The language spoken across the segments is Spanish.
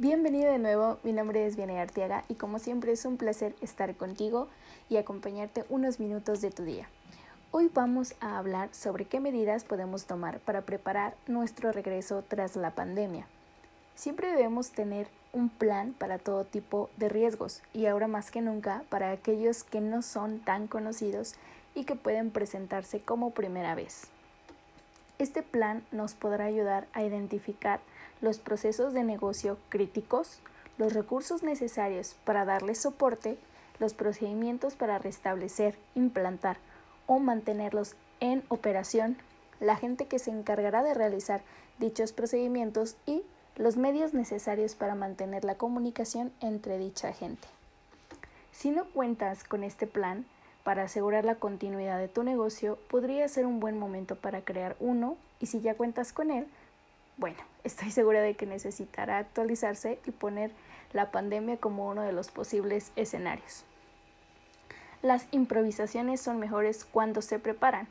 Bienvenido de nuevo, mi nombre es Vianey Arteaga y como siempre es un placer estar contigo y acompañarte unos minutos de tu día. Hoy vamos a hablar sobre qué medidas podemos tomar para preparar nuestro regreso tras la pandemia. Siempre debemos tener un plan para todo tipo de riesgos y ahora más que nunca para aquellos que no son tan conocidos y que pueden presentarse como primera vez. Este plan nos podrá ayudar a identificar los procesos de negocio críticos, los recursos necesarios para darles soporte, los procedimientos para restablecer, implantar o mantenerlos en operación, la gente que se encargará de realizar dichos procedimientos y los medios necesarios para mantener la comunicación entre dicha gente. Si no cuentas con este plan, para asegurar la continuidad de tu negocio, podría ser un buen momento para crear uno y si ya cuentas con él, bueno, estoy segura de que necesitará actualizarse y poner la pandemia como uno de los posibles escenarios. Las improvisaciones son mejores cuando se preparan.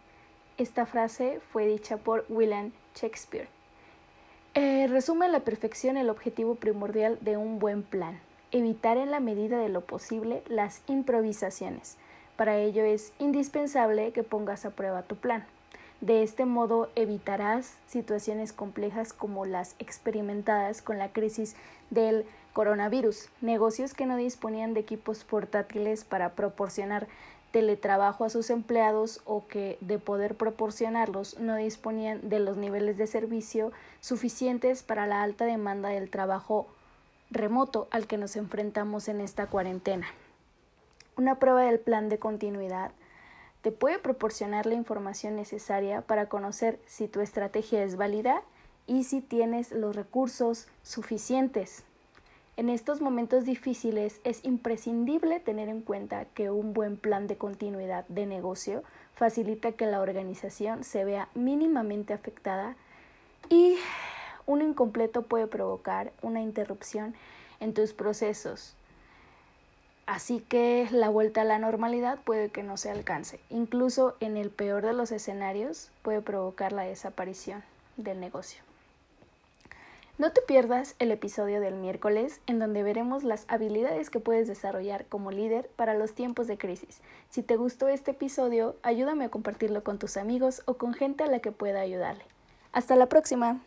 Esta frase fue dicha por William Shakespeare. Eh, resume a la perfección el objetivo primordial de un buen plan, evitar en la medida de lo posible las improvisaciones para ello es indispensable que pongas a prueba tu plan. De este modo evitarás situaciones complejas como las experimentadas con la crisis del coronavirus, negocios que no disponían de equipos portátiles para proporcionar teletrabajo a sus empleados o que de poder proporcionarlos no disponían de los niveles de servicio suficientes para la alta demanda del trabajo remoto al que nos enfrentamos en esta cuarentena. Una prueba del plan de continuidad te puede proporcionar la información necesaria para conocer si tu estrategia es válida y si tienes los recursos suficientes. En estos momentos difíciles es imprescindible tener en cuenta que un buen plan de continuidad de negocio facilita que la organización se vea mínimamente afectada y un incompleto puede provocar una interrupción en tus procesos, Así que la vuelta a la normalidad puede que no se alcance. Incluso en el peor de los escenarios puede provocar la desaparición del negocio. No te pierdas el episodio del miércoles en donde veremos las habilidades que puedes desarrollar como líder para los tiempos de crisis. Si te gustó este episodio, ayúdame a compartirlo con tus amigos o con gente a la que pueda ayudarle. Hasta la próxima.